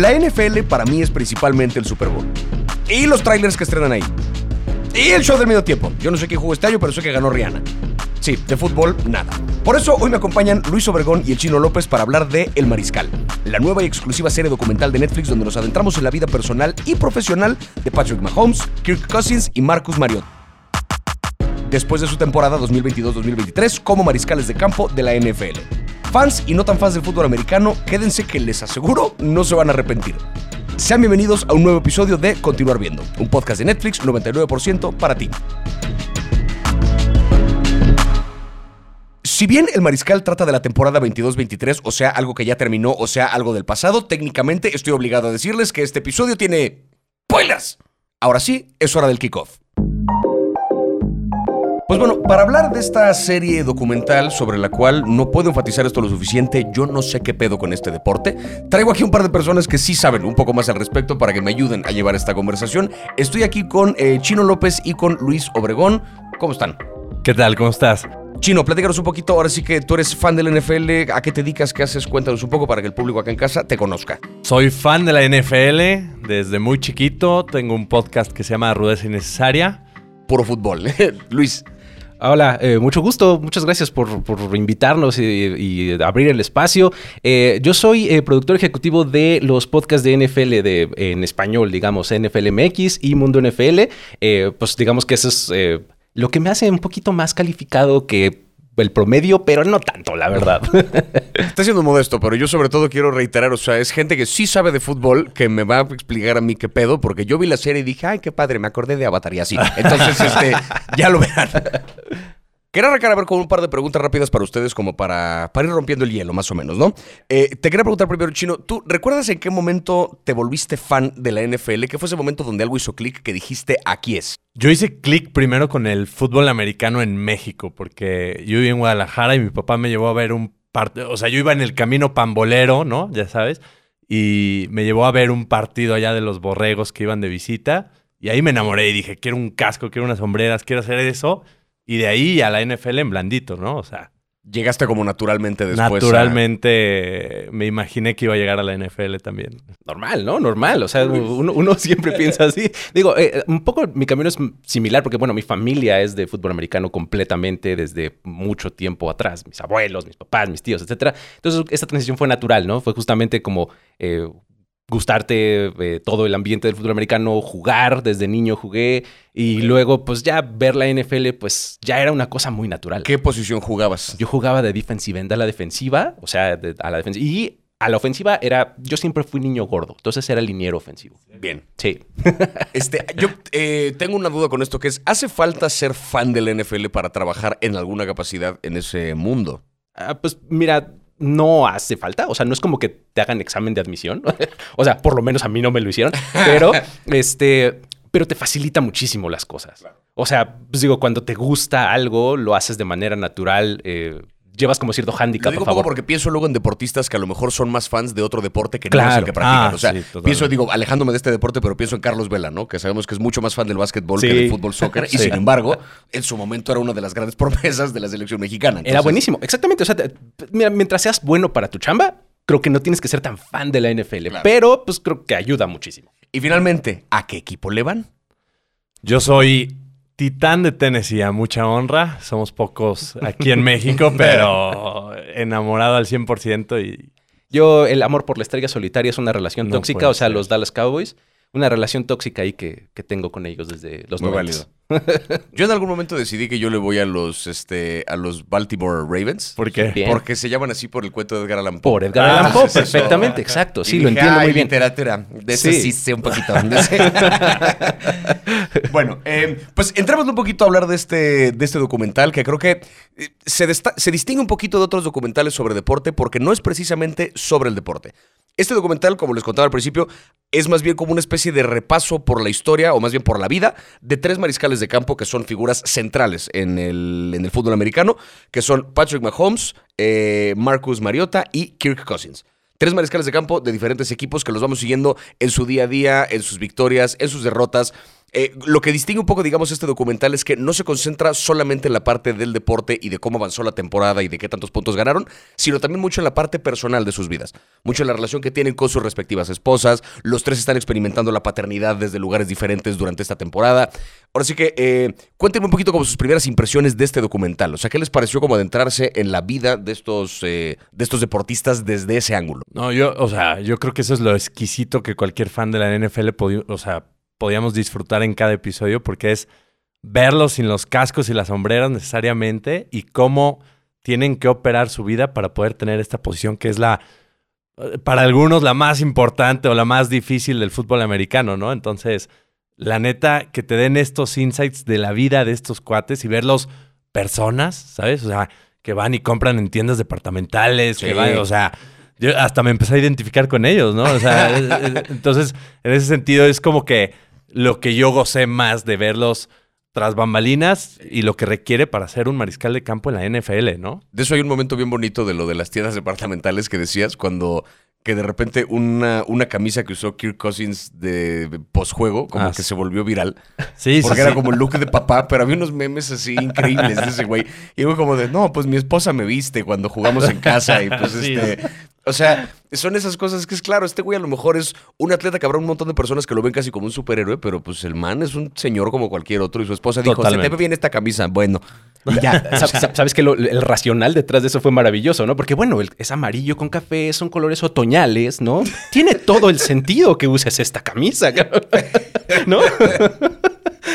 La NFL para mí es principalmente el Super Bowl. Y los trailers que estrenan ahí. Y el show del medio tiempo. Yo no sé quién jugó este año, pero sé que ganó Rihanna. Sí, de fútbol, nada. Por eso hoy me acompañan Luis Obregón y el Chino López para hablar de El Mariscal, la nueva y exclusiva serie documental de Netflix donde nos adentramos en la vida personal y profesional de Patrick Mahomes, Kirk Cousins y Marcus Mariota. Después de su temporada 2022-2023 como mariscales de campo de la NFL. Fans y no tan fans del fútbol americano, quédense que les aseguro no se van a arrepentir. Sean bienvenidos a un nuevo episodio de Continuar Viendo, un podcast de Netflix 99% para ti. Si bien el Mariscal trata de la temporada 22-23, o sea, algo que ya terminó, o sea, algo del pasado, técnicamente estoy obligado a decirles que este episodio tiene... ¡Spoilers! Ahora sí, es hora del kickoff. Pues bueno, para hablar de esta serie documental sobre la cual no puedo enfatizar esto lo suficiente, yo no sé qué pedo con este deporte, traigo aquí un par de personas que sí saben un poco más al respecto para que me ayuden a llevar esta conversación. Estoy aquí con eh, Chino López y con Luis Obregón. ¿Cómo están? ¿Qué tal? ¿Cómo estás? Chino, platícanos un poquito, ahora sí que tú eres fan del NFL, ¿a qué te dedicas? ¿Qué haces? Cuéntanos un poco para que el público acá en casa te conozca. Soy fan de la NFL desde muy chiquito, tengo un podcast que se llama Rudeza Innecesaria. Puro fútbol. Luis. Hola, eh, mucho gusto, muchas gracias por, por invitarnos y, abrir el espacio. Eh, yo soy eh, productor ejecutivo de los podcasts de NFL de, en español, digamos, NFL MX y Mundo NFL. Pues digamos que eso es lo que me hace un poquito más calificado que el promedio, pero no tanto, la verdad. Está siendo modesto, pero yo sobre todo quiero reiterar, o sea, es gente que sí sabe de fútbol que me va a explicar a mí qué pedo, porque yo vi la serie y dije, ay, qué padre, me acordé de Avatar y así. Entonces, este, ya lo verán. Quería arrancar a ver con un par de preguntas rápidas para ustedes, como para, para ir rompiendo el hielo, más o menos, ¿no? Eh, te quería preguntar primero, Chino, ¿tú recuerdas en qué momento te volviste fan de la NFL? ¿Qué fue ese momento donde algo hizo clic que dijiste, aquí es? Yo hice clic primero con el fútbol americano en México, porque yo viví en Guadalajara y mi papá me llevó a ver un partido, o sea, yo iba en el camino pambolero, ¿no? Ya sabes, y me llevó a ver un partido allá de los borregos que iban de visita, y ahí me enamoré y dije, quiero un casco, quiero unas sombreras, quiero hacer eso. Y de ahí a la NFL en blandito, ¿no? O sea. Llegaste como naturalmente después. Naturalmente me imaginé que iba a llegar a la NFL también. Normal, ¿no? Normal. O sea, uno, uno siempre piensa así. Digo, eh, un poco mi camino es similar porque, bueno, mi familia es de fútbol americano completamente desde mucho tiempo atrás. Mis abuelos, mis papás, mis tíos, etcétera. Entonces, esta transición fue natural, ¿no? Fue justamente como eh, gustarte eh, todo el ambiente del fútbol americano, jugar, desde niño jugué y luego pues ya ver la NFL pues ya era una cosa muy natural. ¿Qué posición jugabas? Yo jugaba de defensive end a la defensiva, o sea, de, a la defensiva y a la ofensiva era, yo siempre fui niño gordo, entonces era liniero ofensivo. Bien. Sí. este, yo eh, tengo una duda con esto, que es, ¿hace falta ser fan del NFL para trabajar en alguna capacidad en ese mundo? Ah, pues mira, no hace falta. O sea, no es como que te hagan examen de admisión. o sea, por lo menos a mí no me lo hicieron. Pero, este, pero te facilita muchísimo las cosas. O sea, pues digo, cuando te gusta algo, lo haces de manera natural. Eh, llevas como cierto hándicap, por favor. porque pienso luego en deportistas que a lo mejor son más fans de otro deporte que no es el que practican. Ah, o sea, sí, pienso, digo, alejándome de este deporte, pero pienso en Carlos Vela, ¿no? Que sabemos que es mucho más fan del básquetbol que del fútbol soccer. Y sin embargo, en su momento era una de las grandes promesas de la selección mexicana. Era buenísimo, exactamente. O sea, te- mira, mientras seas bueno para tu chamba, creo que no tienes que ser tan fan de la NFL. Claro. Pero, pues creo que ayuda muchísimo. Y finalmente, ¿a qué equipo le van? Yo soy titán de Tennessee, a mucha honra. Somos pocos aquí en México, pero enamorado al 100% y Yo, el amor por la estrella solitaria es una relación No tóxica, o sea, ser. los Dallas Cowboys. Una relación tóxica ahí que, que tengo con ellos desde los Muy 90s. Yo en algún momento decidí que yo le voy a los, este, a los Baltimore Ravens. ¿por qué? Bien. Porque se llaman así por el cuento de Edgar Allan Poe. Por Edgar Ah, Allan Poe, sí, sí, perfectamente, sí. exacto. Y Sí, lo dije, entiendo "Ay, muy bien. literatura. De eso Sí. sí sé un poquito. bueno, eh, pues entramos un poquito a hablar de este, de este documental que creo que eh, se, desta- se distingue un poquito de otros documentales sobre deporte porque no es precisamente sobre el deporte. Este documental, como les contaba al principio, es más bien como una especie de repaso por la historia, o más bien por la vida, de tres mariscales de campo que son figuras centrales en el, en el fútbol americano, que son Patrick Mahomes, eh, Marcus Mariota y Kirk Cousins. Tres mariscales de campo de diferentes equipos que los vamos siguiendo en su día a día, en sus victorias, en sus derrotas. Eh, lo que distingue un poco, digamos, este documental es que no se concentra solamente en la parte del deporte y de cómo avanzó la temporada y de qué tantos puntos ganaron, sino también mucho en la parte personal de sus vidas. Mucho en la relación que tienen con sus respectivas esposas. Los tres están experimentando la paternidad desde lugares diferentes durante esta temporada. Ahora sí que eh, cuéntenme un poquito como sus primeras impresiones de este documental. O sea, ¿qué les pareció como adentrarse en la vida de estos, eh, de estos deportistas desde ese ángulo? No, yo, o sea, yo creo que eso es lo exquisito que cualquier fan de la NFL o sea, podíamos disfrutar en cada episodio porque es verlos sin los cascos y las sombreras necesariamente y cómo tienen que operar su vida para poder tener esta posición que es la, eh, para algunos, la más importante o la más difícil del fútbol americano, ¿no? Entonces, la neta, que te den estos insights de la vida de estos cuates y verlos personas, ¿sabes? O sea, que van y compran en tiendas departamentales, que Sí. van, o sea, yo hasta me empecé a identificar con ellos, ¿no? O sea, entonces, en ese sentido es como que lo que yo gocé más de verlos tras bambalinas y lo que requiere para ser un mariscal de campo en la NFL, ¿no? De eso hay un momento bien bonito de lo de las tiendas departamentales que decías cuando que de repente una, una camisa que usó Kirk Cousins de posjuego como Ah, que se volvió viral. Sí, Porque sí, era sí. como el look de papá, pero había unos memes así increíbles de ese güey. Y fue como de, no, pues mi esposa me viste cuando jugamos en casa y pues Sí. este... O sea, son esas cosas que es claro, este güey a lo mejor es un atleta que habrá un montón de personas que lo ven casi como un superhéroe, pero pues el man es un señor como cualquier otro y su esposa dijo, se te Totalmente. ve bien esta camisa. Bueno, y ya. Sab- sab- Sabes que lo- el racional detrás de eso fue maravilloso, ¿no? Porque, bueno, el- es amarillo con café, son colores otoñales, ¿no? Tiene todo el sentido que uses esta camisa. ¿no?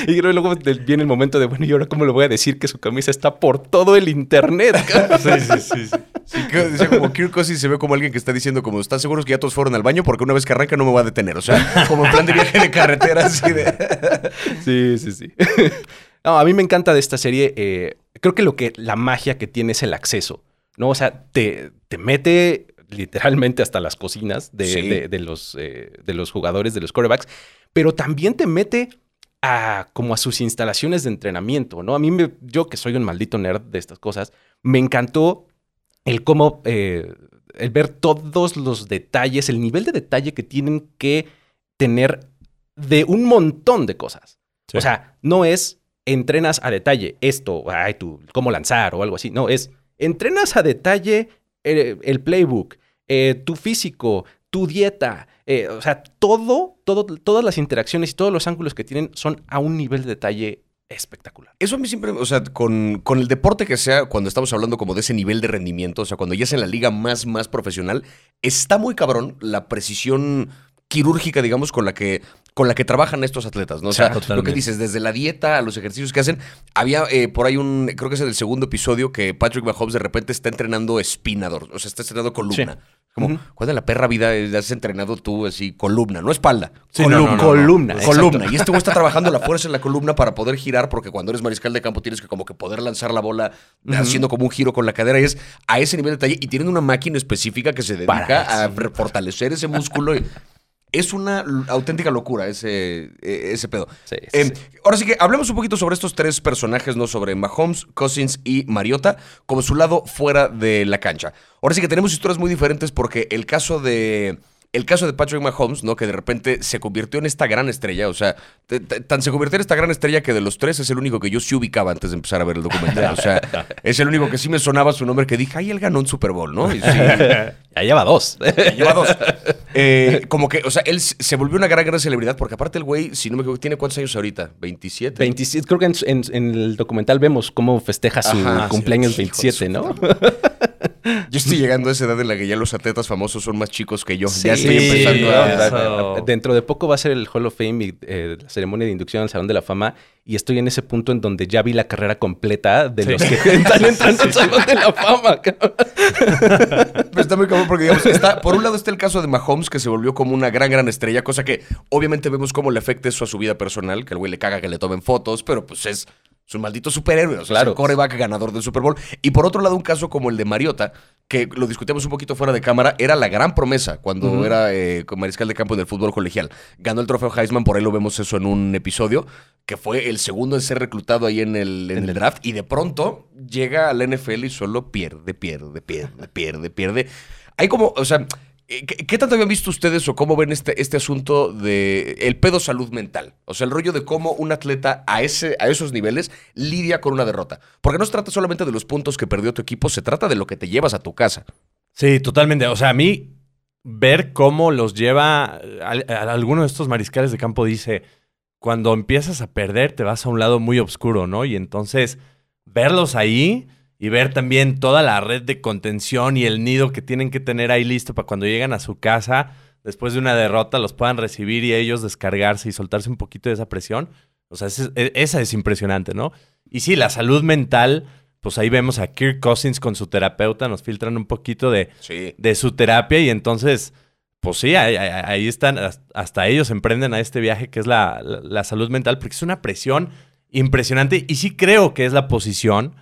Y luego viene el momento de, bueno, ¿y ahora cómo le voy a decir que su camisa está por todo el internet? Sí, sí, sí, sí. Como Kirk Cousins se ve como alguien que está diciendo como, ¿están seguros que ya todos fueron al baño? Porque una vez que arranca no me va a detener. O sea, como en plan de viaje de carretera, así de... Sí, sí, sí. No, a mí me encanta de esta serie. eh, creo que lo que la magia que tiene es el acceso, ¿no? O sea, te, te mete literalmente hasta las cocinas de, Sí. de- de los, eh, de los jugadores, de los quarterbacks, pero también te mete a como a sus instalaciones de entrenamiento, ¿no? A mí, me, yo que soy un maldito nerd de estas cosas, me encantó el cómo, eh, el ver todos los detalles, el nivel de detalle que tienen que tener de un montón de cosas. Sí. O sea, no es entrenas a detalle esto, ay, tú, cómo lanzar o algo así. No, es entrenas a detalle eh, el playbook, eh, tu físico, tu dieta. Eh, o sea, todo, todo, todas las interacciones y todos los ángulos que tienen son a un nivel de detalle espectacular. Eso a mí siempre, o sea, con, con el deporte que sea, cuando estamos hablando como de ese nivel de rendimiento, o sea, cuando ya es en la liga más, más profesional, está muy cabrón la precisión quirúrgica, digamos, con la que con la que trabajan estos atletas, ¿no? O sea, lo que dices, desde la dieta a los ejercicios que hacen, había eh, por ahí un, creo que es el segundo episodio que Patrick Mahomes de repente está entrenando espinador, o sea, está entrenando columna. Como, Ujú. ¿cuándo en la perra vida has entrenado tú así columna, no espalda? Sí, no, no, no, no. columna. Columna. Y este güey está trabajando la fuerza en la columna para poder girar, porque cuando eres mariscal de campo tienes que como que poder lanzar la bola haciendo como un giro con la cadera. Y es a ese nivel de detalle. Y tienen una máquina específica que se dedica Para a fortalecer ese músculo. y- es una auténtica locura ese, eh, ese pedo. Sí, Eh, sí. Ahora sí que hablemos un poquito sobre estos tres personajes, ¿no? Sobre Mahomes, Cousins y Mariota, como su lado fuera de la cancha. Ahora sí que tenemos historias muy diferentes porque el caso de. El caso de Patrick Mahomes, ¿no? Que de repente se convirtió en esta gran estrella. O sea, tan se convirtió en esta gran estrella que de los tres es el único que yo sí ubicaba antes de empezar a ver el documental. O sea, es el único que sí me sonaba su nombre que dije, ay, él ganó un Super Bowl, ¿no? Y sí, Ya lleva dos. Lleva dos. Eh, como que, o sea, él se volvió una gran, gran celebridad porque aparte el güey, si no me equivoco, ¿tiene cuántos años ahorita? ¿27? 27, creo que en, en- en el documental vemos cómo festeja su Ajá, cumpleaños sí, hijo de 27, su ¿no? Yo estoy llegando a esa edad en la que ya los atletas famosos son más chicos que yo. ya estoy empezando a... Dentro de poco va a ser el Hall of Fame y eh, la ceremonia de inducción al Salón de la Fama. Y estoy en ese punto en donde ya vi la carrera completa de Sí. los que están entrando al Salón de la Fama. Pero está muy cabrón porque, digamos, está, por un lado está el caso de Mahomes, que se volvió como una gran, gran estrella, cosa que obviamente vemos cómo le afecta eso a su vida personal, que el güey le caga que le tomen fotos, pero pues es... Es un maldito superhéroe, o sea, Claro. es el coreback ganador del Super Bowl. Y por otro lado, un caso como el de Mariota, que lo discutíamos un poquito fuera de cámara, era la gran promesa cuando era eh, mariscal de campo en el fútbol colegial. Ganó el trofeo Heisman, por ahí lo vemos eso en un episodio, que fue el segundo en ser reclutado ahí en el, en el draft. Y de pronto llega a la NFL y solo pierde, pierde, pierde, pierde, pierde. Hay como, o sea, ¿qué, qué tanto habían visto ustedes o cómo ven este, este asunto de el pedo salud mental? O sea, el rollo de cómo un atleta a, ese, a esos niveles lidia con una derrota. Porque no se trata solamente de los puntos que perdió tu equipo, se trata de lo que te llevas a tu casa. Sí, totalmente. O sea, a mí ver cómo los lleva a, a alguno de estos mariscales de campo dice, cuando empiezas a perder te vas a un lado muy oscuro, ¿no? Y entonces verlos ahí y ver también toda la red de contención y el nido que tienen que tener ahí listo para cuando llegan a su casa, después de una derrota, los puedan recibir y ellos descargarse y soltarse un poquito de esa presión. O sea, e- esa es impresionante, ¿no? Y sí, la salud mental, pues ahí vemos a Kirk Cousins con su terapeuta, nos filtran un poquito de, Sí. de su terapia y entonces, pues sí, ahí, están, has- hasta ellos emprenden a este viaje que es la, la- la salud mental, porque es una presión impresionante y sí creo que es la posición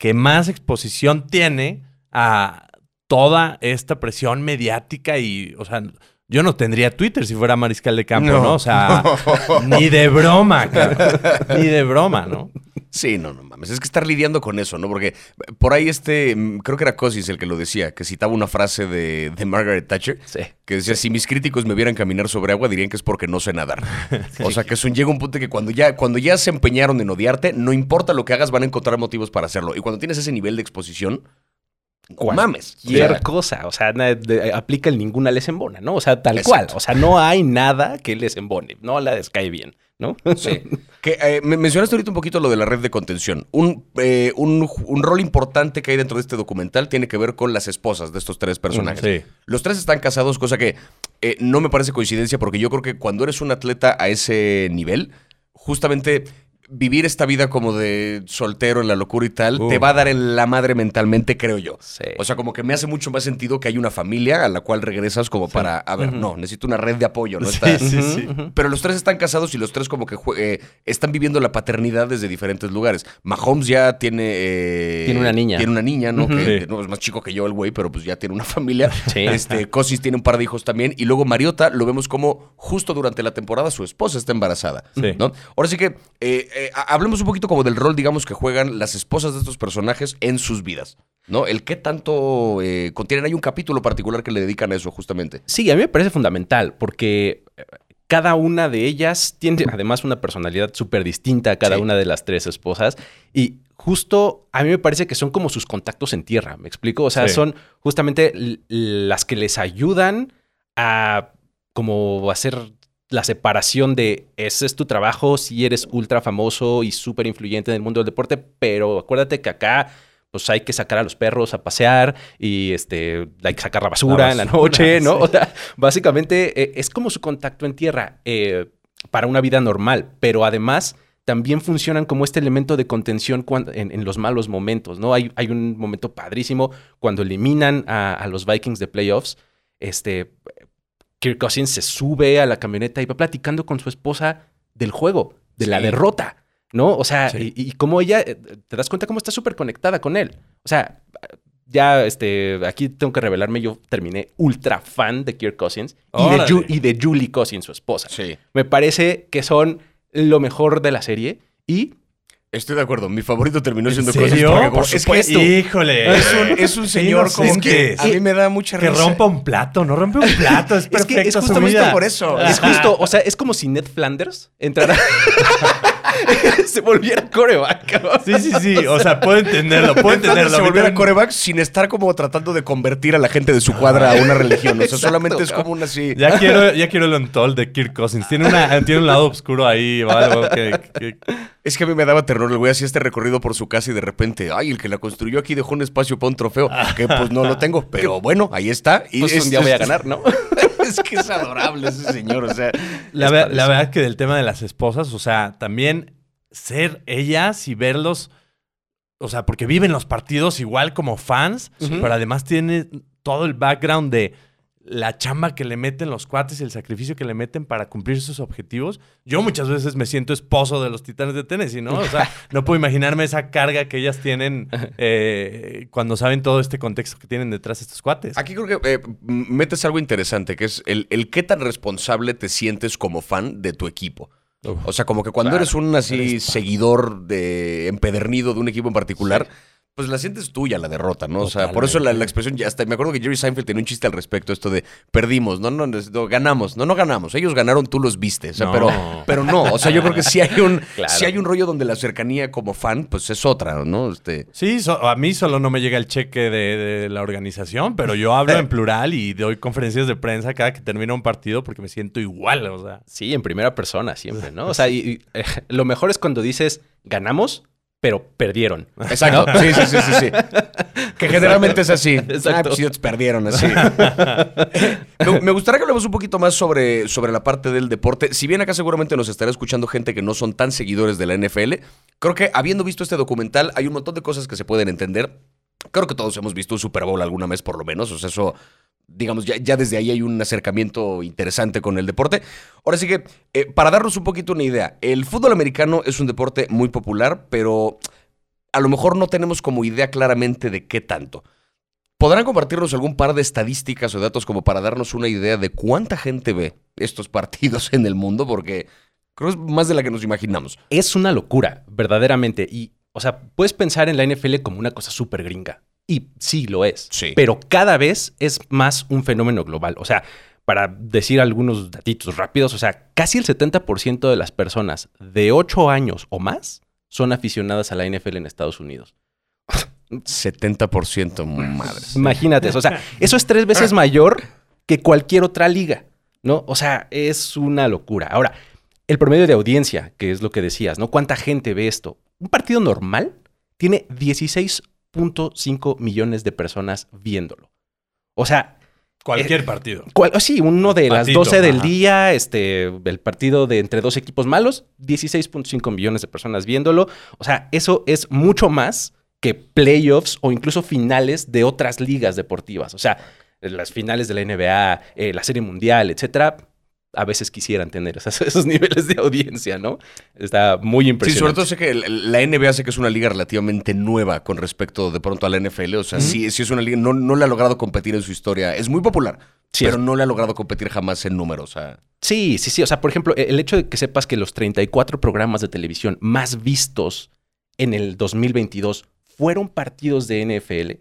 que más exposición tiene a toda esta presión mediática y, o sea, yo no tendría Twitter si fuera mariscal de campo, ¿no? No. O sea, ni de broma, cabrón. Ni de broma, ¿no? Sí, no, no mames. Es que estar lidiando con eso, ¿no? Porque por ahí este, mm, creo que era Cosis el que lo decía, que citaba una frase de, de Margaret Thatcher, Sí. que decía, si mis críticos me vieran caminar sobre agua, dirían que es porque no sé nadar. O sea, que es un, llega un punto que cuando ya, cuando ya se empeñaron en odiarte, no importa lo que hagas, van a encontrar motivos para hacerlo. Y cuando tienes ese nivel de exposición, mames. Cualquier cosa, o sea, na- de- aplica el ninguna les embona, ¿no? O sea, tal Exacto. cual. O sea, no hay nada que les embone, no la descae bien, ¿no? Sí. Que, eh, me- mencionaste ahorita un poquito lo de la red de contención. Un, eh, un, un rol importante que hay dentro de este documental tiene que ver con las esposas de estos tres personajes. Sí. Los tres están casados, cosa que eh, no me parece coincidencia porque yo creo que cuando eres un atleta a ese nivel, justamente vivir esta vida como de soltero en la locura y tal, Uh. te va a dar en la madre mentalmente, creo yo. Sí. O sea, como que me hace mucho más sentido que hay una familia a la cual regresas como para, a ver, no, necesito una red de apoyo, ¿no? Sí, Está- sí, sí. Pero los tres están casados y los tres como que eh, están viviendo la paternidad desde diferentes lugares. Mahomes ya tiene... eh, Tiene una niña. Tiene una niña, ¿no? Que Sí. no, es más chico que yo el güey, pero pues ya tiene una familia. Sí. Este, Cosis tiene un par de hijos también. Y luego Mariota lo vemos como justo durante la temporada su esposa está embarazada. Sí. ¿no? Ahora sí que eh, eh, ha- hablemos un poquito como del rol, digamos, que juegan las esposas de estos personajes en sus vidas. ¿No? El qué tanto eh, contienen. Hay un capítulo particular que le dedican a eso, justamente. Sí, a mí me parece fundamental porque eh, cada una de ellas tiene además una personalidad súper distinta a cada Sí. una de las tres esposas y justo a mí me parece que son como sus contactos en tierra, ¿me explico? O sea, Sí. son justamente las que les ayudan a como hacer la separación de ese es tu trabajo si eres ultra famoso y súper influyente en el mundo del deporte, pero acuérdate que acá pues hay que sacar a los perros a pasear y este hay que sacar la basura, La en la noche, ¿no? sí. O sea, básicamente eh, es como su contacto en tierra eh, para una vida normal, pero además también funcionan como este elemento de contención cuan- en, en los malos momentos, ¿no? Hay, hay un momento padrísimo cuando eliminan a, a los Vikings de playoffs, este, Kirk Cousins se sube a la camioneta y va platicando con su esposa del juego, de la derrota, ¿no? O sea, Sí. y, y cómo ella, eh, te das cuenta cómo está súper conectada con él. O sea, ya, este, aquí tengo que revelarme, yo terminé ultra fan de Kirk Cousins y de. Ju- y de Julie Cousins, su esposa. Sí. Me parece que son lo mejor de la serie y Estoy de acuerdo. Mi favorito terminó ¿En siendo serio? Porque como- Por es que supuesto. esto- Híjole. Es un, es un Sí, señor no sé, como es que, que- a mí me da mucha Que risa. rompa un plato, no rompe un plato, es Es perfecto. que es justamente vida. por eso. es justo, o sea, es como si Ned Flanders entrara, se volviera coreback. cabrón. Sí, sí, sí. O sea, puedo entenderlo, puedo entenderlo. se volviera coreback sin estar como tratando de convertir a la gente de su cuadra a una religión. O sea, Exacto, solamente es como una así. Ya quiero, ya quiero el ontol de Kirk Cousins. Tiene, una, tiene un lado oscuro ahí o algo que, que- Es que a mí me daba terror el güey hacía este recorrido por su casa y de repente, ay, el que la construyó aquí dejó un espacio para un trofeo. Que pues no lo tengo, pero bueno, ahí está. Y Pues es, un día voy a ganar, ¿no? es que es adorable ese señor, o sea. La, ver- verdad que del tema de las esposas, o sea, también ser ellas y verlos, o sea, porque viven los partidos igual como fans, pero además tiene todo el background de la chamba que le meten los cuates y el sacrificio que le meten para cumplir sus objetivos. Yo muchas veces me siento esposo de los Titanes de Tennessee, ¿no? O sea, no puedo imaginarme esa carga que ellas tienen eh, cuando saben todo este contexto que tienen detrás estos cuates. Aquí creo que eh, metes algo interesante, que es el, el qué tan responsable te sientes como fan de tu equipo. Uf. O sea, como que cuando Claro, eres un así eres- seguidor de empedernido de un equipo en particular, pues la sientes tuya la derrota, ¿no? O sea, por eso la, la expresión, ya hasta me acuerdo que Jerry Seinfeld tenía un chiste al respecto, esto de perdimos, no, no, no, ganamos, no, no ganamos, ellos ganaron, tú los viste, o sea, No. pero, pero no, o sea, yo creo que sí hay un, Claro. sí hay un rollo donde la cercanía como fan, pues es otra, ¿no? Este, Sí, so- a mí solo no me llega el cheque de, de la organización, pero yo hablo en plural y doy conferencias de prensa cada que termina un partido porque me siento igual, o sea. Sí, en primera persona siempre, ¿no? O sea, y, y, eh, lo mejor es cuando dices ganamos, pero perdieron. Exacto. Sí, sí, sí, sí, sí. Que generalmente es así. Exacto. Ah, pues perdieron así. me, me gustaría que hablemos un poquito más sobre, sobre la parte del deporte. Si bien acá seguramente nos estará escuchando gente que no son tan seguidores de la NFL, creo que habiendo visto este documental hay un montón de cosas que se pueden entender. Creo que todos hemos visto un Super Bowl alguna vez por lo menos. O sea, eso digamos, ya, ya desde ahí hay un acercamiento interesante con el deporte. Ahora sí que, eh, para darnos un poquito una idea, el fútbol americano es un deporte muy popular, pero a lo mejor no tenemos como idea claramente de qué tanto. ¿Podrán compartirnos algún par de estadísticas o datos como para darnos una idea de cuánta gente ve estos partidos en el mundo? Porque creo que es más de la que nos imaginamos. Es una locura, verdaderamente. Y, o sea, puedes pensar en la NFL como una cosa súper gringa. Y sí lo es. Sí. Pero cada vez es más un fenómeno global. O sea, para decir algunos datitos rápidos, o sea, casi el 70% de las personas de 8 años o más son aficionadas a la NFL en Estados Unidos. 70% madres. Imagínate, eso, o sea, eso es tres veces mayor que cualquier otra liga, ¿no? O sea, es una locura. Ahora, el promedio de audiencia, que es lo que decías, ¿no? ¿Cuánta gente ve esto? Un partido normal tiene 16.5 millones de personas viéndolo. O sea, Cualquier partido. ¿cuál- oh, sí, uno de las Patito, 12 del día, este, el partido de entre dos equipos malos, 16.5 millones de personas viéndolo. O sea, eso es mucho más que playoffs o incluso finales de otras ligas deportivas. O sea, las finales de la NBA, eh, la Serie Mundial, etcétera. A veces quisieran tener esas- esos niveles de audiencia, ¿no? Está muy Sí, impresionante. sobre todo sé que la NBA sé que es una liga relativamente nueva con respecto de pronto a la NFL. O sea, sí, sí es una liga, no, no le ha logrado competir en su historia. Es muy popular, Sí, pero es- no le ha logrado competir jamás en números. O sea, Sí, sí, sí. O sea, por ejemplo, el hecho de que sepas que los 34 programas de televisión más vistos en el 2022 fueron partidos de NFL,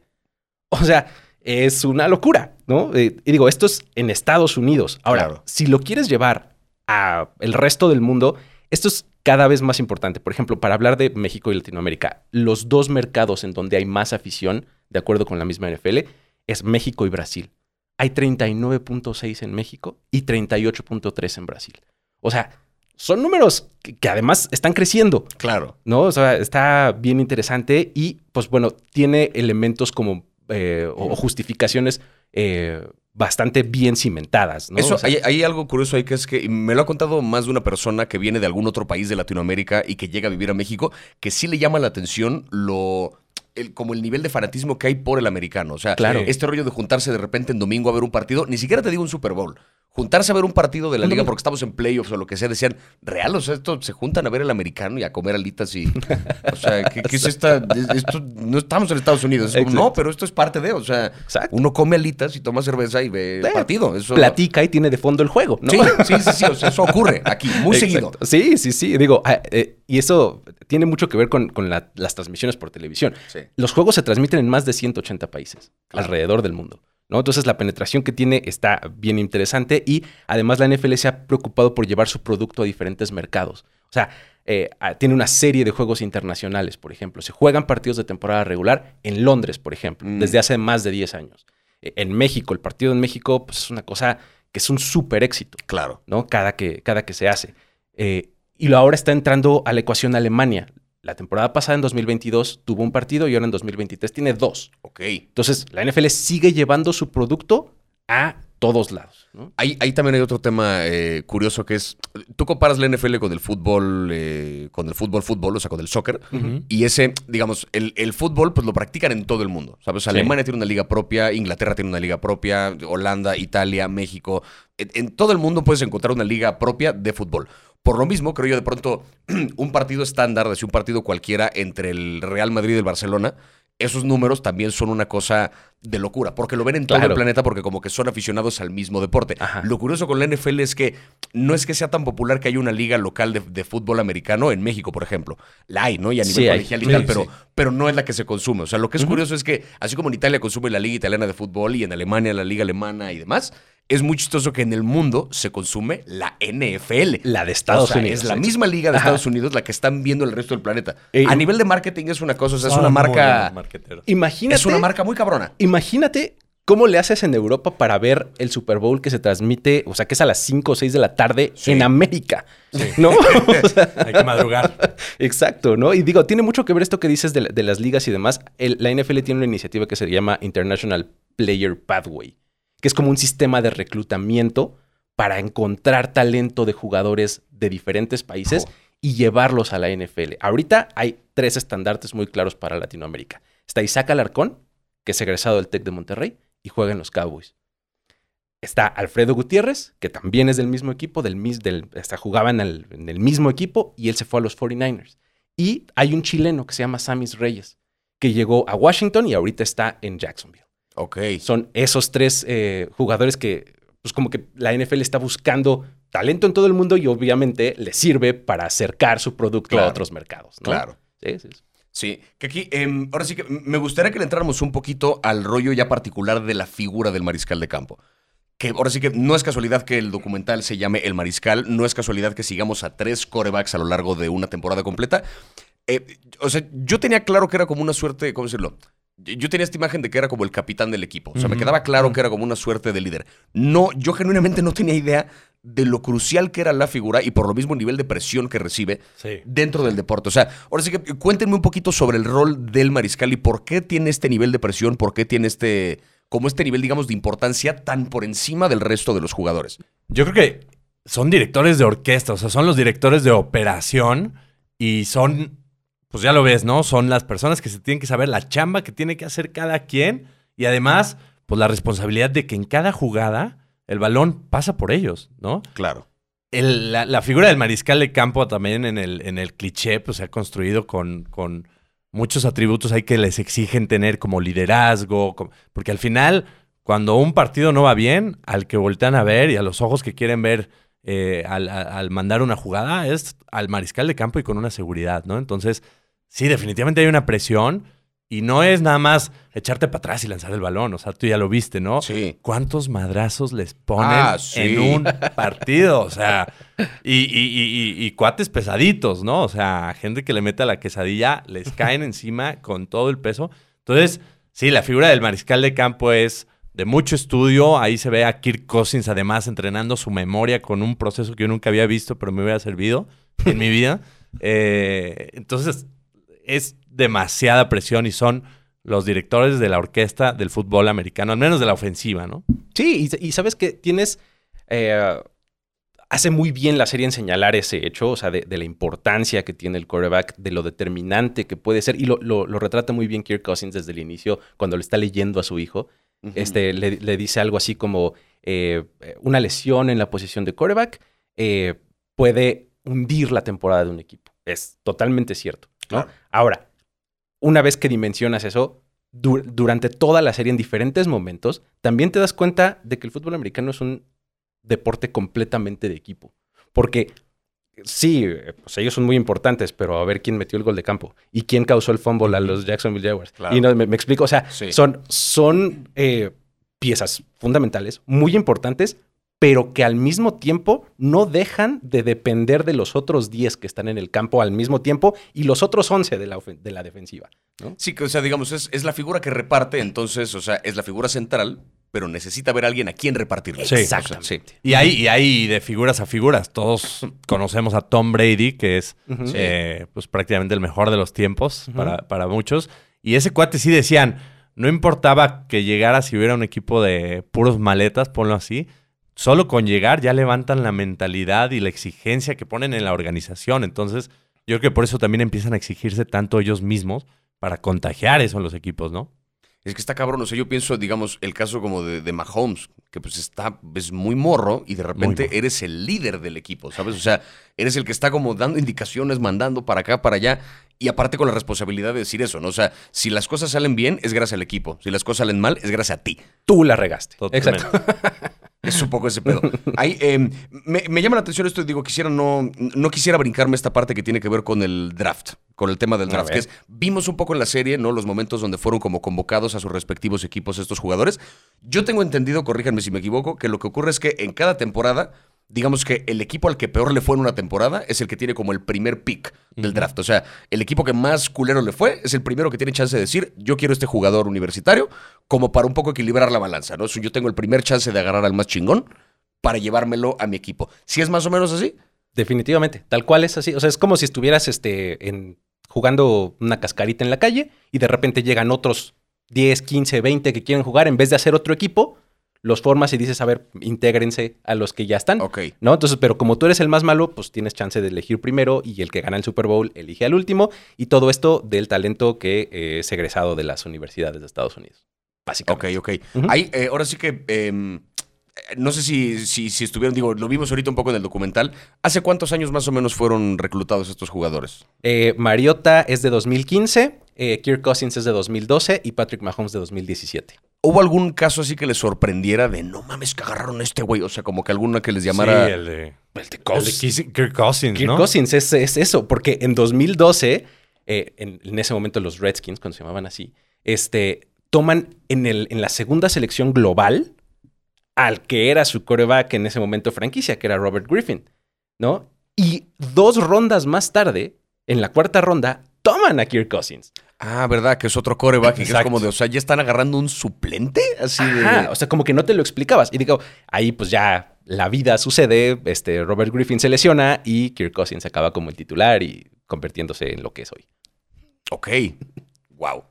o sea, es una locura, ¿no? Eh, y digo, esto es en Estados Unidos. Ahora, Claro. si lo quieres llevar a el resto del mundo, esto es cada vez más importante. Por ejemplo, para hablar de México y Latinoamérica, los dos mercados en donde hay más afición, de acuerdo con la misma NFL, es México y Brasil. Hay 39.6 en México y 38.3 en Brasil. O sea, son números que, que además están creciendo, claro. ¿no? O sea, está bien interesante y, pues bueno, tiene elementos como eh, o, o justificaciones eh, bastante bien cimentadas, ¿no? Eso, O sea, hay, hay algo curioso ahí que es que me lo ha contado más de una persona que viene de algún otro país de Latinoamérica y que llega a vivir a México, que sí le llama la atención lo. El- como el nivel de fanatismo que hay por el americano. O sea, Claro. este rollo de juntarse de repente en domingo a ver un partido, ni siquiera te digo un Super Bowl. Juntarse a ver un partido de la liga porque estamos en playoffs o lo que sea, decían, real, o sea, esto se juntan a ver el americano y a comer alitas y. O sea, ¿qué, qué es esta? es- Esto, no estamos en Estados Unidos. Es como, Exacto. no, pero esto es parte de. O sea, Exacto. uno come alitas y toma cerveza y ve Eh, partido. Eso, platica y tiene de fondo el juego, ¿no? Sí, sí, sí, sí, o sea, eso ocurre aquí, muy seguido. Sí, sí, sí. Digo, ah, eh, y eso tiene mucho que ver con, con la- las transmisiones por televisión. Sí. Los juegos se transmiten en más de 180 países Claro. alrededor del mundo. ¿no? Entonces la penetración que tiene está bien interesante y además la NFL se ha preocupado por llevar su producto a diferentes mercados. O sea, eh, tiene una serie de juegos internacionales, por ejemplo. Se juegan partidos de temporada regular en Londres, por ejemplo, Mm. desde hace más de 10 años. Eh, En México, el partido en México pues, es una cosa que es un súper éxito. Claro. ¿no? Cada que, cada que se hace. Eh, y lo ahora está entrando a la ecuación Alemania. La temporada pasada, en 2022, tuvo un partido y ahora en 2023 tiene dos. Ok. Entonces, la NFL sigue llevando su producto a todos lados. ¿no? Ahí, ahí también hay otro tema eh, curioso que es, tú comparas la NFL con el fútbol, eh, con el fútbol, fútbol, o sea, con el soccer, y ese, digamos, el, el fútbol, pues lo practican en todo el mundo, ¿sabes? Sí. Alemania tiene una liga propia, Inglaterra tiene una liga propia, Holanda, Italia, México, en, en todo el mundo puedes encontrar una liga propia de fútbol. Por lo mismo, creo yo, de pronto, un partido estándar, decir un partido cualquiera entre el Real Madrid y el Barcelona, esos números también son una cosa de locura, porque lo ven en todo Claro. el planeta porque como que son aficionados al mismo deporte. Ajá. Lo curioso con la NFL es que no es que sea tan popular que haya una liga local de, de fútbol americano en México, por ejemplo. La hay, ¿no? Y a nivel Sí colegial y Sí, tal, sí. pero, pero no es la que se consume. O sea, lo que es curioso es que así como en Italia consume la liga italiana de fútbol y en Alemania la liga alemana y demás, es muy chistoso que en el mundo se consume la NFL. La de Estados O sea, Unidos. Es la sí. misma liga de Ajá. Estados Unidos la que están viendo el resto del planeta. Eh, a nivel de marketing es una cosa, o sea, es una marca. Imagínate. Es una marca muy cabrona. Imagínate cómo le haces en Europa para ver el Super Bowl que se transmite, o sea, que es a las 5 o 6 de la tarde Sí. en América. ¿No? O sea, Hay que madrugar. Exacto, ¿no? Y digo, tiene mucho que ver esto que dices de, de las ligas y demás. El- la NFL tiene una iniciativa que se llama International Player Pathway, que es como un sistema de reclutamiento para encontrar talento de jugadores de diferentes países Oh. y llevarlos a la NFL. Ahorita hay tres estandartes muy claros para Latinoamérica. Está Isaac Alarcón, que es egresado del TEC de Monterrey y juega en los Cowboys. Está Alfredo Gutiérrez, que también es del mismo equipo, del, hasta jugaba en el, en el mismo equipo y él se fue a los 49ers. Y hay un chileno que se llama Samis Reyes, que llegó a Washington y ahorita está en Jacksonville. Ok. Son esos tres eh, jugadores que, pues como que la NFL está buscando talento en todo el mundo y obviamente le sirve para acercar su producto Claro. a otros mercados. ¿no? Claro. Sí, sí, sí. Sí, que aquí, em, ahora sí que me gustaría que le entráramos un poquito al rollo ya particular de la figura del mariscal de campo. Que ahora sí que no es casualidad que el documental se llame El Mariscal, no es casualidad que sigamos a tres corebacks a lo largo de una temporada completa. Eh, o sea, yo tenía claro que era como una suerte, ¿cómo decirlo? Yo tenía esta imagen de que era como el capitán del equipo. O sea, me quedaba claro que era como una suerte de líder. No, yo genuinamente no tenía idea de lo crucial que era la figura y por lo mismo el nivel de presión que recibe Sí. dentro del deporte. O sea, ahora sí que cuéntenme un poquito sobre el rol del mariscal y por qué tiene este nivel de presión, por qué tiene este, como este nivel, digamos, de importancia tan por encima del resto de los jugadores. Yo creo que son directores de orquesta, o sea, son los directores de operación y son, pues ya lo ves, ¿no? Son las personas que se tienen que saber la chamba que tiene que hacer cada quien y además, pues la responsabilidad de que en cada jugada el balón pasa por ellos, ¿no? Claro. El- la, la figura del mariscal de campo también en el, en el cliché, pues se ha construido con, con muchos atributos ahí que les exigen tener como liderazgo, como- porque al final, cuando un partido no va bien, al que voltean a ver y a los ojos que quieren ver eh, al, al mandar una jugada es al mariscal de campo y con una seguridad, ¿no? Entonces, sí, definitivamente hay una presión y no es nada más echarte para atrás y lanzar el balón, o sea, tú ya lo viste, ¿no? Sí. ¿Cuántos madrazos les ponen Ah, sí. en un partido? O sea, y, y- y- y- y cuates pesaditos, ¿no? O sea, gente que le mete a la quesadilla, les caen encima con todo el peso. Entonces, sí, la figura del mariscal de campo es de mucho estudio. Ahí se ve a Kirk Cousins, además, entrenando su memoria con un proceso que yo nunca había visto, pero me hubiera servido en mi vida. Eh, entonces, es demasiada presión y son los directores de la orquesta del fútbol americano, al menos de la ofensiva, ¿no? Sí, y, y sabes que tienes. eh, hace muy bien la serie en señalar ese hecho, o sea, de, de la importancia que tiene el quarterback, de lo determinante que puede ser, y lo, lo- lo retrata muy bien Kirk Cousins desde el inicio, cuando le está leyendo a su hijo. Este, le, le dice algo así como: eh, una lesión en la posición de quarterback eh, puede hundir la temporada de un equipo. Es totalmente cierto. Ahora, una vez que dimensionas eso, du- durante toda la serie, en diferentes momentos, también te das cuenta de que el fútbol americano es un deporte completamente de equipo. Porque sí, pues ellos son muy importantes, pero a ver quién metió el gol de campo y quién causó el fumble a los Jacksonville Jaguars. Claro. Y no, me, me explico, o sea, Sí. son, son eh, piezas fundamentales, muy importantes, pero que al mismo tiempo no dejan de depender de los otros 10 que están en el campo al mismo tiempo y los otros 11 de la, de la defensiva. ¿no? Sí, que, o sea, digamos, es, es la figura que reparte, entonces, o sea, es la figura central, pero necesita ver a alguien a quien repartirlo. Sí. Exactamente. Y hay, y hay de figuras a figuras. Todos conocemos a Tom Brady, que es. Sí. eh, pues prácticamente el mejor de los tiempos para, para muchos. Y ese cuate sí decían, no importaba que llegara si hubiera un equipo de puros maletas, ponlo así. Solo con llegar ya levantan la mentalidad y la exigencia que ponen en la organización. Entonces, yo creo que por eso también empiezan a exigirse tanto ellos mismos para contagiar eso en los equipos, ¿no? Es que está cabrón, o sea, yo pienso, digamos, el caso como de, de Mahomes, que pues está, es muy morro y de repente eres el líder del equipo, ¿sabes? O sea, eres el que está como dando indicaciones, mandando para acá, para allá. Y aparte con la responsabilidad de decir eso, ¿no? O sea, si las cosas salen bien, es gracias al equipo. Si las cosas salen mal, es gracias a ti. Tú la regaste. Totalmente. Exacto. Es un poco ese pedo. Ahí, eh, me, me llama la atención esto y digo, quisiera no, no quisiera brincarme esta parte que tiene que ver con el draft, con el tema del draft, que es, vimos un poco en la serie, ¿no? Los momentos donde fueron como convocados a sus respectivos equipos estos jugadores. Yo tengo entendido, corríjanme si me equivoco, que lo que ocurre es que en cada temporada, digamos que el equipo al que peor le fue en una temporada es el que tiene como el primer pick del draft. O sea, el equipo que más culero le fue es el primero que tiene chance de decir, yo quiero este jugador universitario, como para un poco equilibrar la balanza, ¿no? Yo tengo el primer chance de agarrar al más chingón para llevármelo a mi equipo. Si es más o menos así, Definitivamente. Tal cual es así. O sea, es como si estuvieras este, en, jugando una cascarita en la calle y de repente llegan otros 10, 15, 20 que quieren jugar. En vez de hacer otro equipo, los formas y dices, a ver, intégrense a los que ya están. ok. ¿No? Entonces, pero como tú eres el más malo, pues tienes chance de elegir primero y el que gana el Super Bowl elige al último. Y todo esto del talento que eh, es egresado de las universidades de Estados Unidos. Ok, Básicamente. ok. Ujú. Ahí, eh, ahora sí que. em, no sé si, si, si estuvieron, digo, lo vimos ahorita un poco en el documental. ¿Hace cuántos años más o menos fueron reclutados estos jugadores? Eh, Mariota es de 2015, eh, Kirk Cousins es de 2012 y Patrick Mahomes de 2017. ¿Hubo algún caso así que les sorprendiera de no mames que agarraron a este güey? O sea, como que alguna que les llamara. Sí, el de, el de el de Cous- Kiss- Kirk Cousins, Kirk ¿no? Cousins es, es eso, porque en 2012, eh, en, en ese momento los Redskins, cuando se llamaban así, este, toman en, el, en la segunda selección global al que era su coreback en ese momento franquicia, que era Robert Griffin, ¿no? Y dos rondas más tarde, en la cuarta ronda, toman a Kirk Cousins. Ah, ¿verdad? Que es otro coreback y que es como de, o sea, ya están agarrando un suplente. Así de. Ajá, o sea, como que no te lo explicabas. Y digo, ahí pues ya la vida sucede, este, Robert Griffin se lesiona y Kirk Cousins acaba como el titular y convirtiéndose en lo que es hoy. Ok. Wow.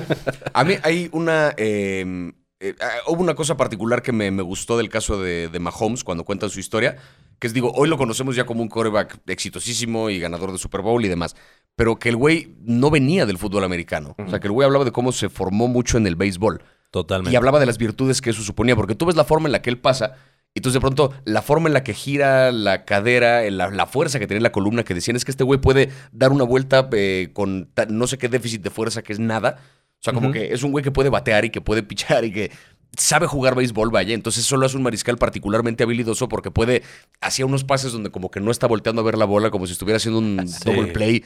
a mí hay una. eh, eh, ah, hubo una cosa particular que me, me gustó del caso de, de Mahomes cuando cuentan su historia. Que es, digo, hoy lo conocemos ya como un coreback exitosísimo y ganador de Super Bowl y demás. Pero que el güey no venía del fútbol americano. O sea, que el güey hablaba de cómo se formó mucho en el béisbol. Totalmente. Y hablaba de las virtudes que eso suponía, porque tú ves la forma en la que él pasa, y entonces de pronto la forma en la que gira la cadera, la, la fuerza que tiene la columna, que decían es que este güey puede dar una vuelta eh, con no sé qué déficit de fuerza, que es nada. O sea, como que es un güey que puede batear y que puede pichar y que sabe jugar béisbol, vaya. Entonces solo es un mariscal particularmente habilidoso porque puede hacia unos pases donde como que no está volteando a ver la bola como si estuviera haciendo un Sí. double play.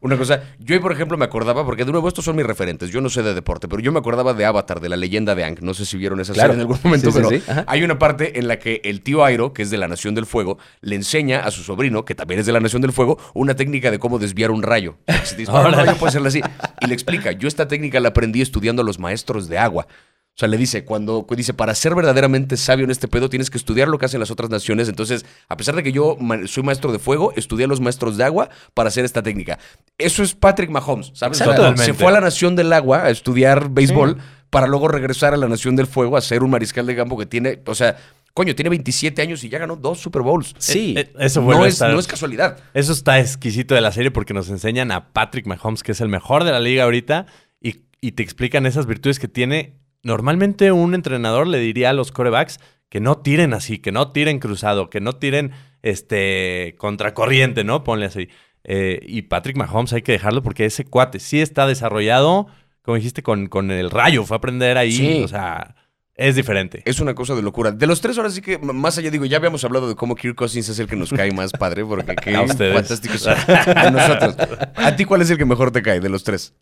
Una cosa, yo por ejemplo me acordaba, porque de nuevo estos son mis referentes, yo no sé de deporte, pero yo me acordaba de Avatar, de la leyenda de Aang. No sé si vieron esa Claro. serie en algún momento, Sí, pero sí. Hay una parte en la que el tío Airo, que es de la Nación del Fuego, le enseña a su sobrino, que también es de la Nación del Fuego, una técnica de cómo desviar un rayo. Si te dispara un rayo, puede serlo así. Y le explica, yo esta técnica la aprendí estudiando a los maestros de agua. O sea, le dice, cuando dice, para ser verdaderamente sabio en este pedo, tienes que estudiar lo que hacen las otras naciones. Entonces, a pesar de que yo soy maestro de fuego, estudié a los maestros de agua para hacer esta técnica. Eso es Patrick Mahomes, ¿sabes? Totalmente. se fue a la nación del agua a estudiar béisbol para luego regresar a la nación del fuego a ser un mariscal de campo que tiene, o sea, coño, tiene 27 años y ya ganó dos Super Bowls. Sí. Eh, eso vuelve no es, estar- no es casualidad. Eso está exquisito de la serie porque nos enseñan a Patrick Mahomes, que es el mejor de la liga ahorita, y, y te explican esas virtudes que tiene. Normalmente un entrenador le diría a los corebacks que no tiren así, que no tiren cruzado, que no tiren este contracorriente, ¿no? Ponle así. Eh, y Patrick Mahomes hay que dejarlo porque ese cuate sí está desarrollado, como dijiste, con, con el rayo. Fue a aprender ahí. Sí. O sea, es diferente. Es una cosa de locura. De los tres, ahora sí que, más allá, digo, ya habíamos hablado de cómo Kirk Cousins es el que nos cae más padre, porque qué A ustedes. fantástico a nosotros. ¿A ti cuál es el que mejor te cae de los tres?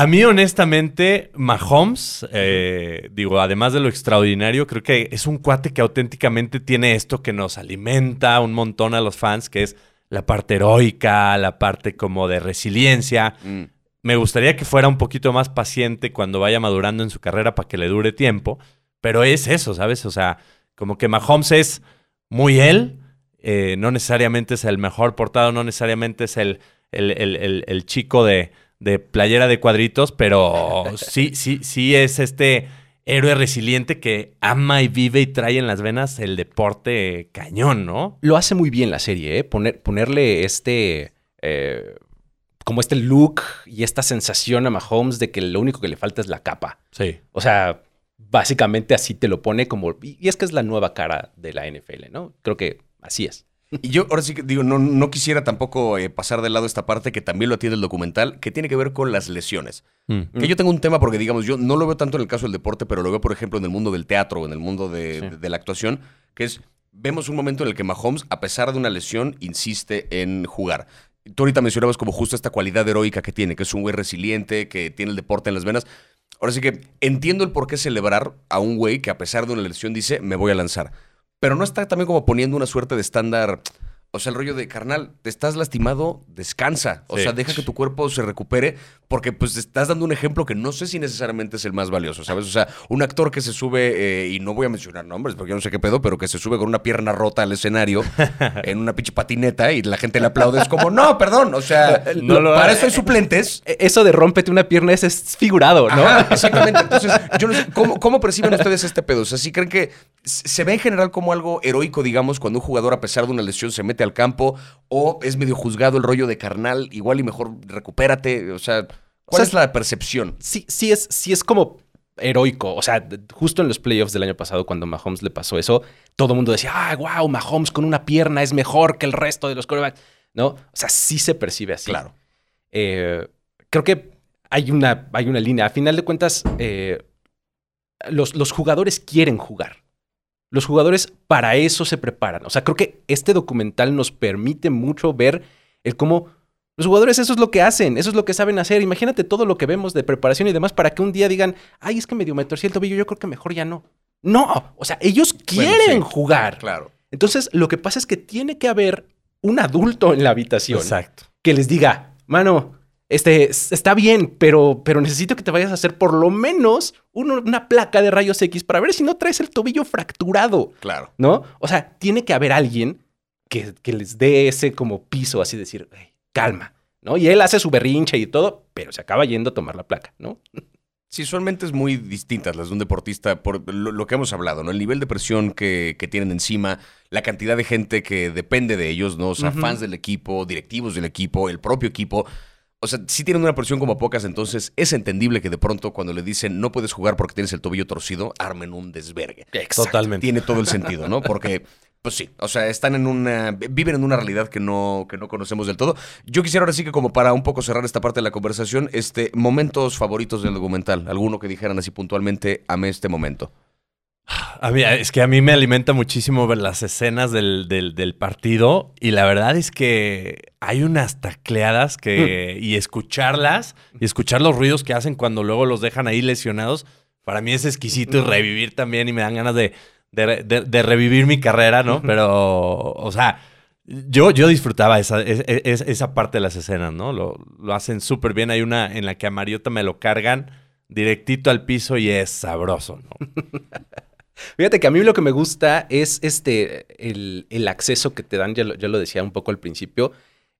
A mí, honestamente, Mahomes, eh, digo, además de lo extraordinario, creo que es un cuate que auténticamente tiene esto que nos alimenta un montón a los fans, que es la parte heroica, la parte como de resiliencia. Mm. Me gustaría que fuera un poquito más paciente cuando vaya madurando en su carrera para que le dure tiempo, pero es eso, ¿sabes? O sea, como que Mahomes es muy él, eh, no necesariamente es el mejor portado, no necesariamente es el, el, el- el- el chico de, de playera de cuadritos, pero sí, sí, sí es este héroe resiliente que ama y vive y trae en las venas el deporte cañón, ¿no? Lo hace muy bien la serie, ¿eh? Poner, ponerle este. eh, como este look y esta sensación a Mahomes de que lo único que le falta es la capa. Sí. O sea, básicamente así te lo pone como... Y es que es la nueva cara de la NFL, ¿no? Creo que así es. Y yo ahora sí que digo, no, no quisiera tampoco eh, pasar de lado esta parte que también lo atiende el documental, que tiene que ver con las lesiones. Mm. Que yo tengo un tema porque, digamos, yo no lo veo tanto en el caso del deporte, pero lo veo, por ejemplo, en el mundo del teatro, en el mundo de, Sí. de- de la actuación, que es, vemos un momento en el que Mahomes, a pesar de una lesión, insiste en jugar. Tú ahorita mencionabas como justo esta cualidad heroica que tiene, que es un güey resiliente, que tiene el deporte en las venas. Ahora sí que entiendo el por qué celebrar a un güey que a pesar de una lesión dice, me voy a lanzar. Pero no está también como poniendo una suerte de estándar... O sea, el rollo de, carnal, te estás lastimado, descansa. O Sí. sea, deja que tu cuerpo se recupere porque pues te estás dando un ejemplo que no sé si necesariamente es el más valioso, ¿sabes? O sea, un actor que se sube, eh, y no voy a mencionar nombres porque yo no sé qué pedo, pero que se sube con una pierna rota al escenario en una pinche patineta y la gente le aplaude. Es como, no, perdón, o sea, No lo para eso hay suplentes. E- Eso de rómpete una pierna ese es figurado, ¿no? Ajá, exactamente. Entonces, yo no sé, ¿cómo, cómo perciben ustedes este pedo? O sea, ¿sí creen que se ve en general como algo heroico, digamos, cuando un jugador, a pesar de una lesión, se mete al campo? ¿O es medio juzgado el rollo de carnal? Igual y mejor recupérate. O sea, ¿cuál sea, es la percepción? sí, sí es, sí es como heroico. O sea, justo en los playoffs del año pasado, cuando Mahomes le pasó eso, todo el mundo decía, ah, wow, Mahomes con una pierna es mejor que el resto de los quarterbacks. ¿No? O sea, sí se percibe así. Claro. Eh, creo que hay una, hay una línea. A final de cuentas, eh, los, los jugadores quieren jugar. Los jugadores para eso se preparan. O sea, creo que este documental nos permite mucho ver el cómo los jugadores eso es lo que hacen, eso es lo que saben hacer. Imagínate todo lo que vemos de preparación y demás para que un día digan, ay, es que medio me torcí el tobillo, yo creo que mejor ya no. No, o sea, ellos Bueno, quieren sí. jugar. Claro. Entonces, lo que pasa es que tiene que haber un adulto en la habitación Exacto. que les diga, mano, este está bien, pero, pero necesito que te vayas a hacer por lo menos uno- una placa de rayos X para ver si no traes el tobillo fracturado, Claro. ¿no? O sea, tiene que haber alguien que, que les dé ese como piso, así decir, "Ey, calma, ¿no? Y él hace su berrinche y todo, pero se acaba yendo a tomar la placa, ¿no? Sí, son mentes muy distintas las de un deportista por lo, lo que hemos hablado, ¿no? El nivel de presión que, que tienen encima, la cantidad de gente que depende de ellos, ¿no? O sea, fans del equipo, directivos del equipo, el propio equipo. O sea, sí tienen una presión como pocas, entonces es entendible que de pronto cuando le dicen no puedes jugar porque tienes el tobillo torcido, armen un desvergue. Totalmente. Tiene todo el sentido, ¿no? Porque, pues sí, o sea, están en una. viven en una realidad que no, que no conocemos del todo. Yo quisiera ahora sí que, como para un poco cerrar esta parte de la conversación, este, momentos favoritos del documental. Alguno que dijeran así puntualmente, amé este momento. A mí, es que a mí me alimenta muchísimo ver las escenas del, del- del partido y la verdad es que hay unas tacleadas que y escucharlas y escuchar los ruidos que hacen cuando luego los dejan ahí lesionados, para mí es exquisito y revivir también y me dan ganas de, de- de- de revivir mi carrera, ¿no? Pero, o sea, yo, yo disfrutaba esa, es- es- esa parte de las escenas, ¿no? Lo, lo hacen súper bien. Hay una en la que a Mariota me lo cargan directito al piso y es sabroso, ¿no? Fíjate que a mí lo que me gusta es este el, el acceso que te dan, ya lo, ya lo decía un poco al principio,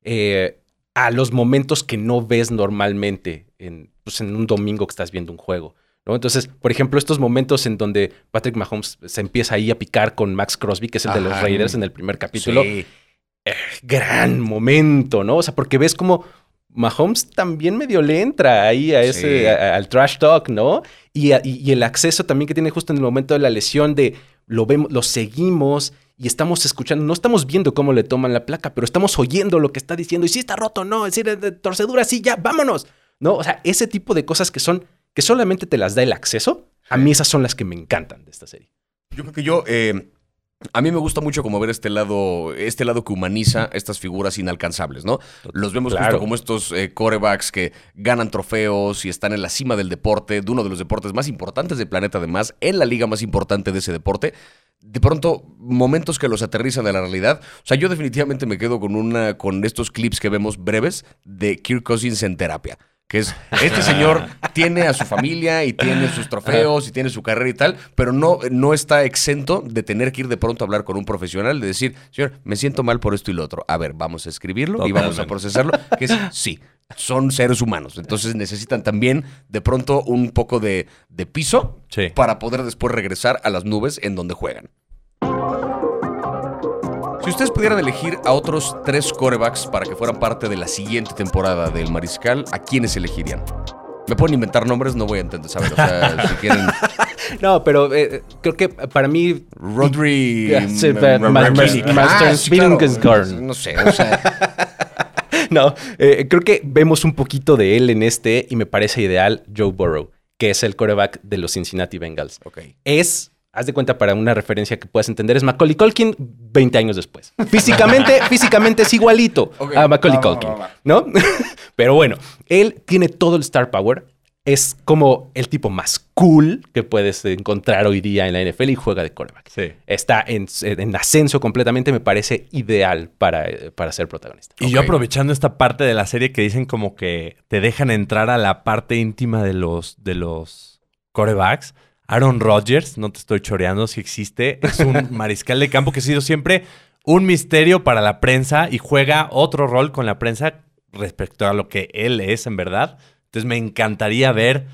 eh, a los momentos que no ves normalmente en, pues, en un domingo que estás viendo un juego. ¿no? Entonces, por ejemplo, estos momentos en donde Patrick Mahomes se empieza ahí a picar con Max Crosby, que es el de los. Raiders en el primer capítulo. Sí. Gran momento, ¿no? O sea, porque ves como Mahomes también medio le entra ahí a ese, Sí. a- al trash talk, ¿no? Y, a- y- y el acceso también que tiene justo en el momento de la lesión de lo vemos, lo seguimos y estamos escuchando, no estamos viendo cómo le toman la placa, pero estamos oyendo lo que está diciendo y si está roto, no, es decir, de torcedura, sí, ya, vámonos, ¿no? O sea, ese tipo de cosas que son, que solamente te las da el acceso, a mí esas son las que me encantan de esta serie. Yo creo que yo. eh, a mí me gusta mucho como ver este lado, este lado que humaniza estas figuras inalcanzables, ¿no? Los vemos justo como estos eh, corebacks que ganan trofeos y están en la cima del deporte, de uno de los deportes más importantes del planeta, además, en la liga más importante de ese deporte. De pronto, momentos que los aterrizan a la realidad. O sea, yo definitivamente me quedo con una, con estos clips que vemos breves de Kirk Cousins en terapia. Que es, este señor tiene a su familia y tiene sus trofeos y tiene su carrera y tal, pero no, no está exento de tener que ir de pronto a hablar con un profesional, de decir, señor, me siento mal por esto y lo otro. A ver, vamos a escribirlo y vamos a procesarlo. Que es, sí, son seres humanos. Entonces necesitan también de pronto un poco de, de piso Sí. para poder después regresar a las nubes en donde juegan. Si ustedes pudieran elegir a otros tres corebacks para que fueran parte de la siguiente temporada del Mariscal, ¿a quiénes elegirían? Me pueden inventar nombres, no voy a entender, ¿saben? O sea, si quieren. No, pero eh, creo que para mí. Rodri. No sé, o sea. No, eh, creo que vemos un poquito de él en este y me parece ideal Joe Burrow, que es el quarterback de los Cincinnati Bengals. Ok. Es, haz de cuenta para una referencia que puedas entender, es Macaulay Culkin 20 años después. Físicamente, físicamente es igualito a Macaulay va, Culkin, va, va. ¿no? Pero bueno, él tiene todo el star power. Es como el tipo más cool que puedes encontrar hoy día en la NFL y juega de quarterback. Sí. Está en, en ascenso completamente, me parece ideal para, para ser protagonista. Y yo aprovechando esta parte de la serie que dicen como que te dejan entrar a la parte íntima de los, de los corebacks. Aaron Rodgers, no te estoy choreando si existe, es un mariscal de campo que ha sido siempre un misterio para la prensa y juega otro rol con la prensa respecto a lo que él es en verdad. Entonces me encantaría ver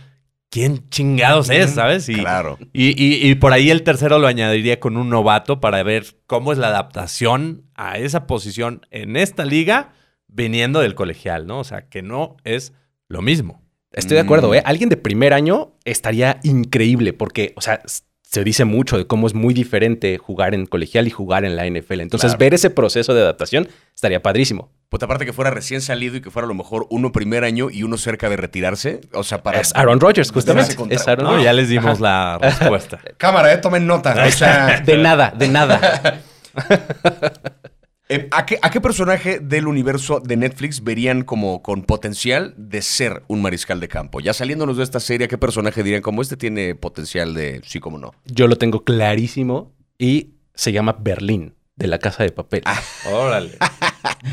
quién chingados es, ¿sabes? Y, Claro. y, y- y por ahí el tercero lo añadiría con un novato para ver cómo es la adaptación a esa posición en esta liga viniendo del colegial, ¿no? O sea, que no es lo mismo. Estoy de acuerdo, Mm. ¿eh? Alguien de primer año estaría increíble porque, o sea, se dice mucho de cómo es muy diferente jugar en colegial y jugar en la NFL. Entonces, Claro. ver ese proceso de adaptación estaría padrísimo. Pues aparte que fuera recién salido y que fuera a lo mejor uno primer año y uno cerca de retirarse. O sea, para. Es Aaron Rodgers, justamente. Es Aaron No, Rodgers. ya les dimos la respuesta. Cámara, eh, tomen nota. O sea. De nada, de nada. Eh, ¿a, qué, ¿A qué personaje del universo de Netflix verían como con potencial de ser un mariscal de campo? Ya saliéndonos de esta serie, ¿a qué personaje dirían como este tiene potencial de sí como no? Yo lo tengo clarísimo y se llama Berlín, de la Casa de Papel. Órale.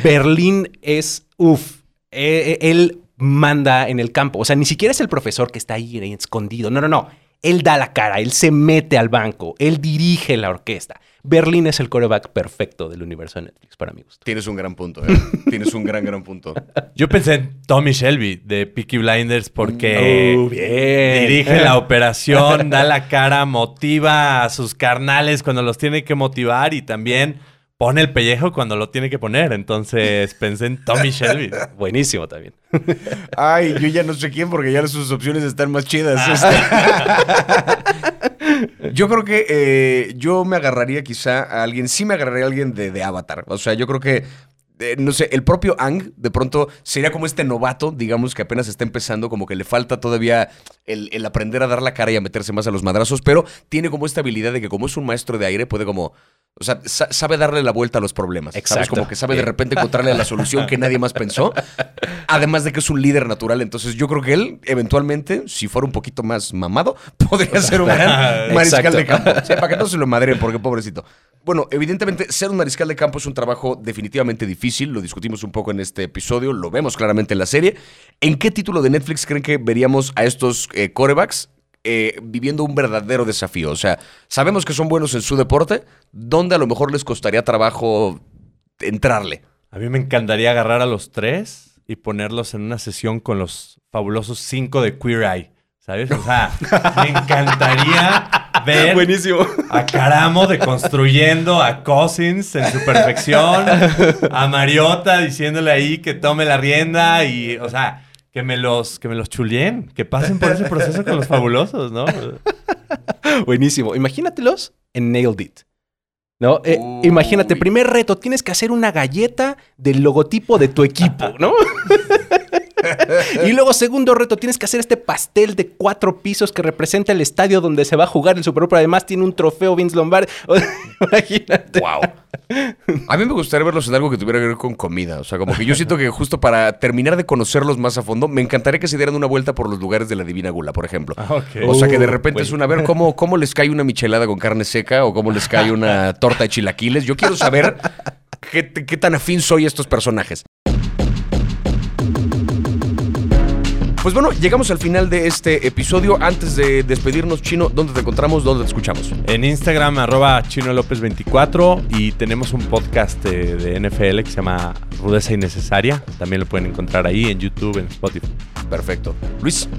Berlín es, uff, él manda en el campo. O sea, ni siquiera es el profesor que está ahí escondido. No, no, no. Él da la cara, él se mete al banco, él dirige la orquesta. Berlín es el coreback perfecto del universo de Netflix, para mi gusto. Tienes un gran punto, ¿eh? Tienes un gran, gran punto. Yo pensé en Tommy Shelby de Peaky Blinders porque Oh, bien. dirige la operación, da la cara, motiva a sus carnales cuando los tiene que motivar y también pone el pellejo cuando lo tiene que poner. Entonces pensé en Tommy Shelby. Buenísimo también. Ay, yo ya no sé quién porque ya sus opciones están más chidas. este. yo creo que eh, yo me agarraría quizá a alguien, sí me agarraría a alguien de, de Avatar. O sea, yo creo que, eh, no sé, el propio Ang de pronto sería como este novato, digamos, que apenas está empezando, como que le falta todavía el, el aprender a dar la cara y a meterse más a los madrazos, pero tiene como esta habilidad de que como es un maestro de aire, puede como... O sea, sa- sabe darle la vuelta a los problemas. ¿sabes? Exacto. Como que sabe de Bien. repente encontrarle la solución que nadie más pensó. Además de que es un líder natural. Entonces, yo creo que él, eventualmente, si fuera un poquito más mamado, podría ser un gran mariscal Exacto. de campo. Sí, para que no se lo madren, porque pobrecito. Bueno, evidentemente, ser un mariscal de campo es un trabajo definitivamente difícil. Lo discutimos un poco en este episodio. Lo vemos claramente en la serie. ¿En qué título de Netflix creen que veríamos a estos eh, corebacks eh, viviendo un verdadero desafío? O sea, sabemos que son buenos en su deporte. ¿Dónde a lo mejor les costaría trabajo entrarle? A mí me encantaría agarrar a los tres y ponerlos en una sesión con los fabulosos cinco de Queer Eye. ¿Sabes? O sea, me encantaría ver Buenísimo. a Caramo deconstruyendo a Cousins en su perfección, a Mariota diciéndole ahí que tome la rienda y, o sea, que me los, que me los chulien, que pasen por ese proceso con los fabulosos, ¿no? Buenísimo. Imagínatelos en Nailed It. ¿No? Eh, imagínate, primer reto, tienes que hacer una galleta del logotipo de tu equipo, ¿no? y luego, segundo reto, tienes que hacer este pastel de cuatro pisos que representa el estadio donde se va a jugar el Super Bowl, pero además tiene un trofeo Vince Lombardi. Imagínate. Wow. A mí me gustaría verlos en algo que tuviera que ver con comida. O sea, como que yo siento que justo para terminar de conocerlos más a fondo, me encantaría que se dieran una vuelta por los lugares de la Divina Gula, por ejemplo. Ah. O sea, que de Uh, repente es una, a ver cómo, cómo les cae una michelada con carne seca o cómo les cae una torta de chilaquiles. Yo quiero saber qué, qué tan afín soy a estos personajes. Pues bueno, llegamos al final de este episodio. Antes de despedirnos, Chino, ¿dónde te encontramos? ¿Dónde te escuchamos? En Instagram, arroba Chino López 24 y tenemos un podcast de, de NFL que se llama Rudeza Innecesaria. También lo pueden encontrar ahí en YouTube, en Spotify. Perfecto. Luis.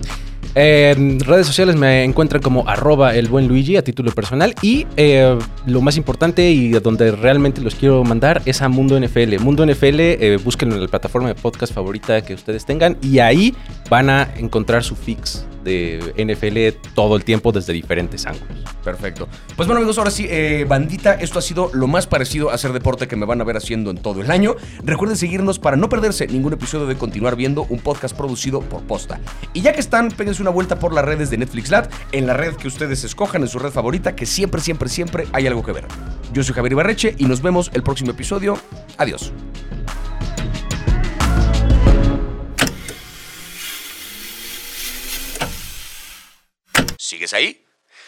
En redes sociales me encuentran como arroba el buen Luigi a título personal y eh, lo más importante y donde realmente los quiero mandar es a Mundo NFL. Mundo NFL, eh, en la plataforma de podcast favorita que ustedes tengan y ahí van a encontrar su fix de NFL todo el tiempo desde diferentes ángulos. Perfecto. Pues bueno amigos, ahora sí, eh, bandita, esto ha sido lo más parecido a hacer deporte que me van a ver haciendo en todo el año. Recuerden seguirnos para no perderse ningún episodio de Continuar Viendo, un podcast producido por Posta. Y ya que están, péguense una vuelta por las redes de Netflix Lab, en la red que ustedes escojan, en su red favorita, que siempre, siempre, siempre hay algo que ver. Yo soy Javier Ibarreche y nos vemos el próximo episodio. Adiós. ¿Sigues ahí?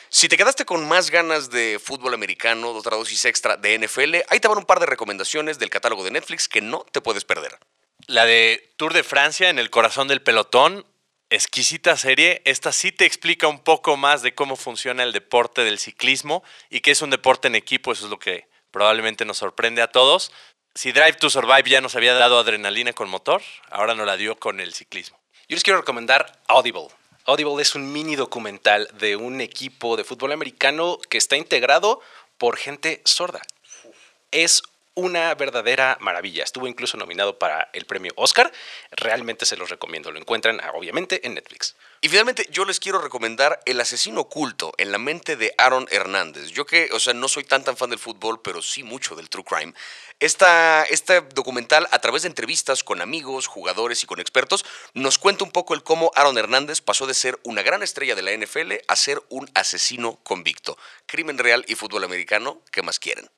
Si te quedaste con más ganas de fútbol americano, de otra dosis extra de NFL, ahí te van un par de recomendaciones del catálogo de Netflix que no te puedes perder. La de Tour de Francia en el corazón del pelotón, exquisita serie. Esta sí te explica un poco más de cómo funciona el deporte del ciclismo y que es un deporte en equipo, eso es lo que probablemente nos sorprende a todos. Si Drive to Survive ya nos había dado adrenalina con motor, ahora nos la dio con el ciclismo. Yo les quiero recomendar Audible. Audible es un mini documental de un equipo de fútbol americano que está integrado por gente sorda. Es una verdadera maravilla. Estuvo incluso nominado para el premio Oscar. Realmente se los recomiendo. Lo encuentran ah, obviamente en Netflix. Y finalmente yo les quiero recomendar El asesino oculto en la mente de Aaron Hernández. Yo que, o sea, no soy tan tan fan del fútbol, pero sí mucho del true crime. Esta, este documental, a través de entrevistas con amigos, jugadores y con expertos, nos cuenta un poco el cómo Aaron Hernández pasó de ser una gran estrella de la NFL a ser un asesino convicto. Crimen real y fútbol americano, ¿qué más quieren?